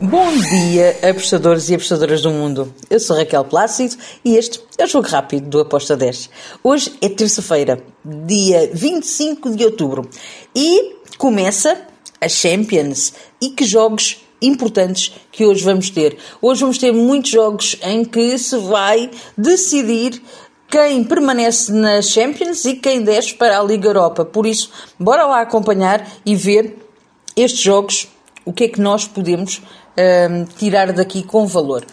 Bom dia, apostadores e apostadoras do mundo. Eu sou Raquel Plácido e este é o Jogo Rápido do Aposta 10. Hoje é terça-feira, dia 25 de outubro e começa a Champions. E que jogos importantes que hoje vamos ter. Hoje vamos ter muitos jogos em que se vai decidir quem permanece na Champions e quem desce para a Liga Europa. Por isso, bora lá acompanhar e ver estes jogos, o que é que nós podemos um, tirar daqui com valor.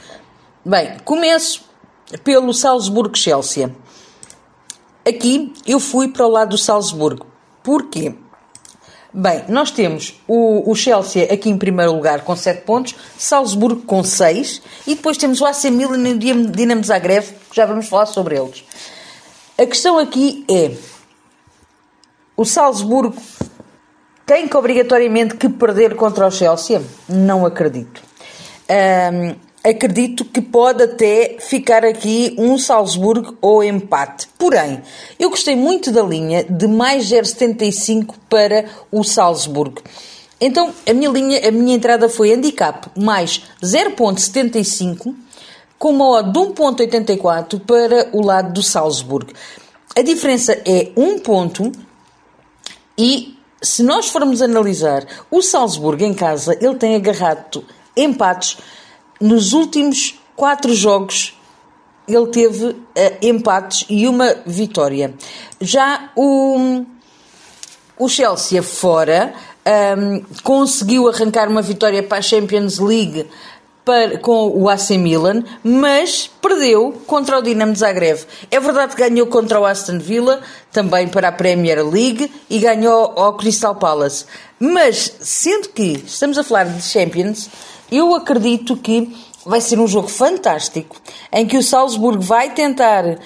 Bem, começo pelo Salzburgo-Chelsea. Aqui eu fui para o lado do Salzburgo. Porquê? Bem, nós temos o, o, Chelsea aqui em primeiro lugar com 7 pontos, Salzburgo com 6 e depois temos o AC Milan e o Dinamo Zagreb, que já vamos falar sobre eles. A questão aqui é: o Salzburgo tem que obrigatoriamente que perder contra o Chelsea? Não acredito. Um, acredito que pode até ficar aqui um Salzburgo ou empate. Porém, eu gostei muito da linha de mais 0,75 para o Salzburgo. Então, a minha linha, a minha entrada foi handicap mais 0,75 com uma odd de 1,84 para o lado do Salzburgo. A diferença é 1 ponto e se nós formos analisar o Salzburgo em casa, ele tem agarrado empates nos últimos quatro jogos. Ele teve uh, empates e uma vitória. Já o, o Chelsea fora um, conseguiu arrancar uma vitória para a Champions League para, com o AC Milan, mas perdeu contra o Dinamo Zagreb. É verdade que ganhou contra o Aston Villa, também para a Premier League, e ganhou ao Crystal Palace. Mas, sendo que estamos a falar de Champions, eu acredito que vai ser um jogo fantástico, em que o Salzburgo vai tentar uh,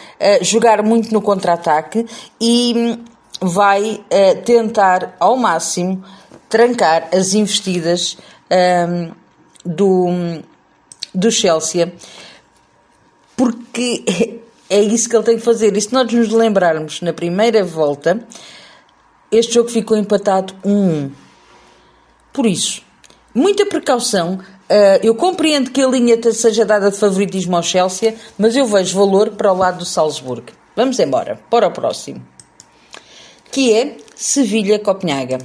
jogar muito no contra-ataque e vai uh, tentar ao máximo trancar as investidas um, do, do Chelsea, porque é isso que ele tem que fazer. E se nós nos lembrarmos, na primeira volta, este jogo ficou empatado 1-1. Por isso, muita precaução. Uh, eu compreendo que a linha seja dada de favoritismo ao Chelsea, mas eu vejo valor para o lado do Salzburgo. Vamos embora, para o próximo. Que é Sevilha-Copenhaga.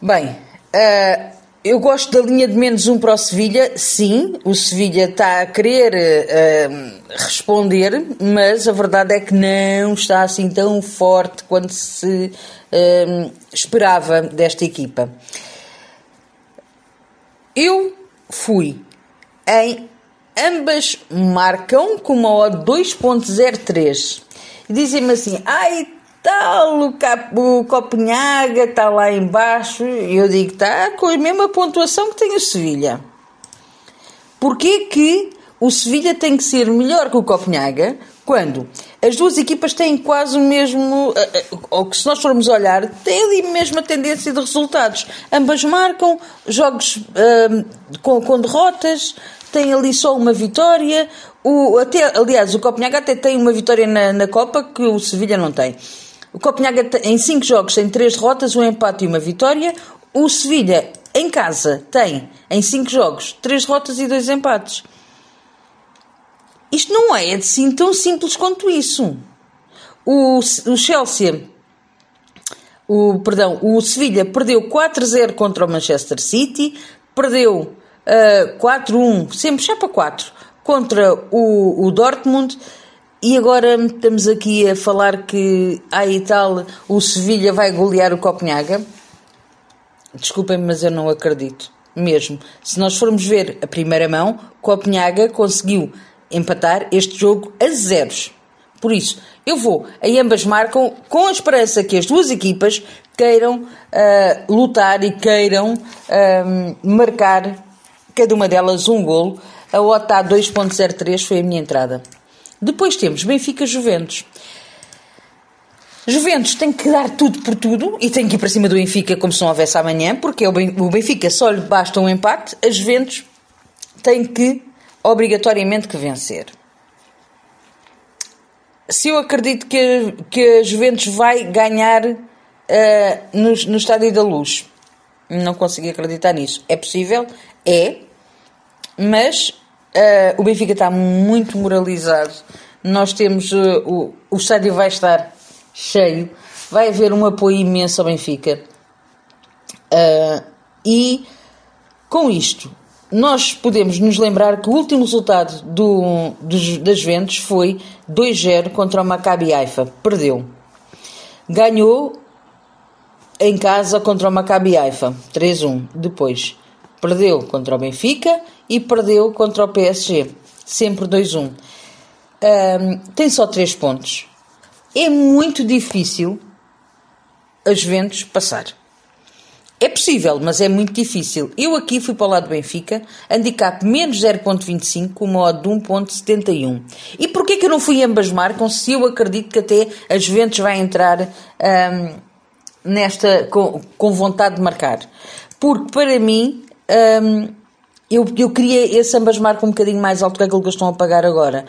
Bem, uh, eu gosto da linha de menos um para o Sevilha, sim, o Sevilha está a querer uh, responder, mas a verdade é que não está assim tão forte quanto se uh, esperava desta equipa. Eu fui em ambas marcam com uma odd 2.03 e dizem-me assim, ai tal, o, Cap, o Copenhaga está lá embaixo, e eu digo, está com a mesma pontuação que tem o Sevilha. Porquê que o Sevilha tem que ser melhor que o Copenhaga quando as duas equipas têm quase o mesmo, eh, eh, ou que se nós formos olhar, têm ali a mesma tendência de resultados. Ambas marcam jogos uh, com, com derrotas, têm ali só uma vitória. O, até, aliás, o Copenhaga até tem uma vitória na, na Copa que o Sevilha não tem. O Copenhaga em 5 jogos tem 3 derrotas, um empate e uma vitória. O Sevilha em casa tem em 5 jogos 3 derrotas e 2 empates. Isto não é assim tão simples quanto isso. O, o Chelsea, o, perdão, o Sevilha perdeu 4-0 contra o Manchester City, perdeu uh, 4-1, sempre para 4, contra o, o Dortmund e agora estamos aqui a falar que, aí tal, o Sevilha vai golear o Copenhaga? Desculpem-me, mas eu não acredito. Mesmo. Se nós formos ver a primeira mão, Copenhaga conseguiu empatar este jogo a zeros. Por isso, eu vou, aí ambas marcam, com a esperança que as duas equipas queiram uh, lutar e queiram uh, marcar cada uma delas um golo. A OTA 2.03 foi a minha entrada. Depois temos Benfica Juventus. Tem que dar tudo por tudo e tem que ir para cima do Benfica como se não houvesse amanhã, porque o Benfica só lhe basta um empate, a Juventus tem que obrigatoriamente que vencer. Se eu acredito que, que a Juventus vai ganhar uh, no, no Estádio da Luz, não consigo acreditar nisso. É possível? É, mas uh, o Benfica está muito moralizado. Nós temos. Uh, o, o estádio vai estar cheio, vai haver um apoio imenso ao Benfica. Uh, e com isto, nós podemos nos lembrar que o último resultado do, dos, das Juventus foi 2-0 contra o Maccabi Haifa. Perdeu. Ganhou em casa contra o Maccabi Haifa, 3-1. Depois perdeu contra o Benfica e perdeu contra o PSG, sempre 2-1. Um, tem só 3 pontos. É muito difícil a Juventus passar. É possível, mas é muito difícil. Eu aqui fui para o lado do Benfica, handicap menos 0.25 com uma odd de 1.71. E porquê que eu não fui ambas marcam se eu acredito que até a Juventus vai entrar nesta com, com, vontade de marcar? Porque para mim um, eu, eu queria esse ambas marcam um bocadinho mais alto que aquilo que estão a pagar agora.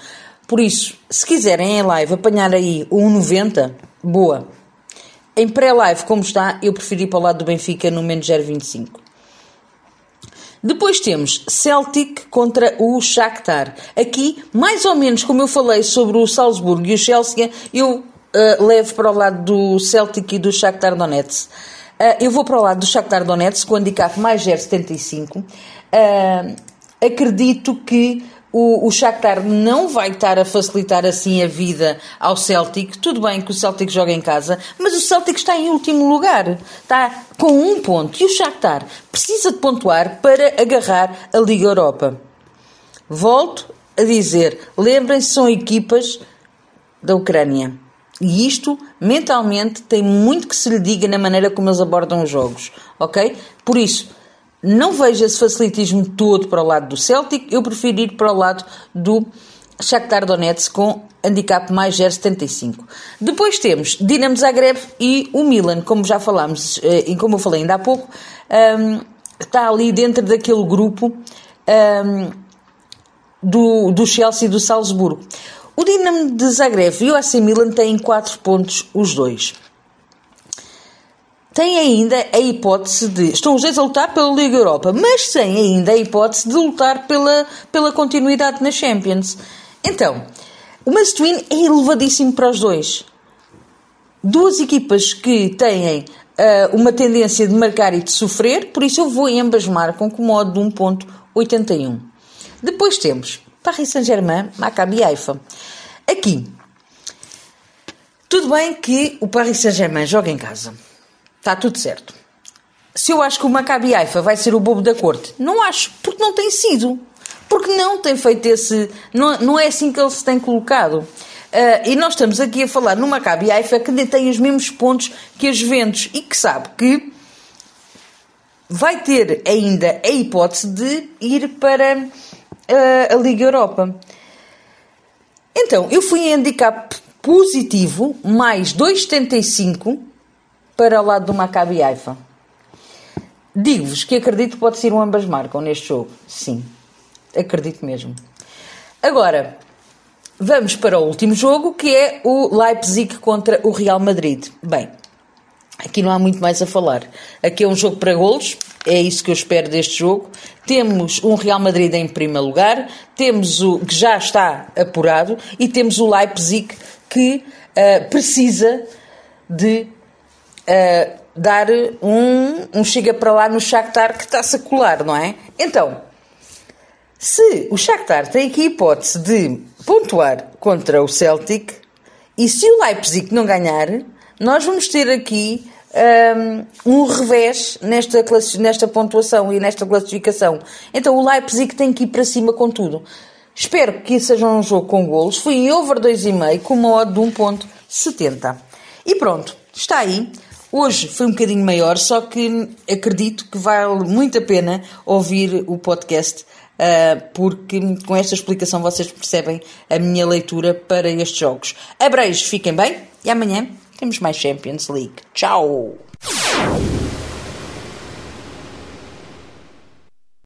Por isso, se quiserem em live apanhar aí o 1,90, boa. Em pré-live, como está, eu preferi para o lado do Benfica no menos 0,25. Depois temos Celtic contra o Shakhtar. Aqui, mais ou menos como eu falei sobre o Salzburgo e o Chelsea, eu uh, levo para o lado do Celtic e do Shakhtar Donetsk. Uh, eu vou para o lado do Shakhtar Donetsk com o handicap mais 0,75. Uh, acredito que o, o Shakhtar não vai estar a facilitar assim a vida ao Celtic. Tudo bem que o Celtic joga em casa, mas o Celtic está em último lugar. Está com um ponto. E o Shakhtar precisa de pontuar para agarrar a Liga Europa. Volto a dizer, lembrem-se, são equipas da Ucrânia. E isto, mentalmente, tem muito que se lhe diga na maneira como eles abordam os jogos, ok? Por isso, não vejo esse facilitismo todo para o lado do Celtic, eu prefiro ir para o lado do Shakhtar Donetsk com handicap mais 0,75. Depois temos Dinamo Zagreb e o Milan, como já falámos eh, e como eu falei ainda há pouco, um, está ali dentro daquele grupo um, do, do Chelsea e do Salzburgo. O Dinamo de Zagreb e o AC Milan têm 4 pontos os dois tem ainda a hipótese de. Estão os dois a lutar pela Liga Europa, mas têm ainda a hipótese de lutar pela, pela continuidade na Champions. Então, o must win é elevadíssimo para os dois. Duas equipas que têm uh, uma tendência de marcar e de sofrer, por isso eu vou em ambas marcam com modo de 1.81. Depois temos Paris Saint-Germain, Maccabi Haifa. Aqui, tudo bem que o Paris Saint-Germain joga em casa Está tudo certo. Se eu acho que o Maccabi Haifa vai ser o bobo da corte, não acho, porque não tem sido. Porque não tem feito esse. Não, não é assim que ele se tem colocado. Uh, e nós estamos aqui a falar no Maccabi Haifa que tem os mesmos pontos que as Juventus e que sabe que vai ter ainda a hipótese de ir para uh, a Liga Europa. Então, eu fui em handicap positivo, mais 2,75 para o lado do Maccabi Haifa. Digo-vos que acredito que pode ser um ambas marcam neste jogo. Sim, acredito mesmo. Agora, vamos para o último jogo, que é o Leipzig contra o Real Madrid. Bem, aqui não há muito mais a falar. Aqui é um jogo para golos, é isso que eu espero deste jogo. Temos um Real Madrid em primeiro lugar, temos o que já está apurado e temos o Leipzig que uh, precisa de uh, dar um, um chega para lá no Shakhtar que está-se a colar, não é? Então, se o Shakhtar tem aqui a hipótese de pontuar contra o Celtic e se o Leipzig não ganhar, nós vamos ter aqui um, revés nesta, nesta pontuação e nesta classificação. Então o Leipzig tem que ir para cima com tudo. Espero que seja um jogo com golos. Fui em over 2,5 com uma odd de 1.70. E pronto, está aí. Hoje foi um bocadinho maior, só que acredito que vale muito a pena ouvir o podcast, uh, porque com esta explicação vocês percebem a minha leitura para estes jogos. Abreijos, fiquem bem e amanhã temos mais Champions League. Tchau!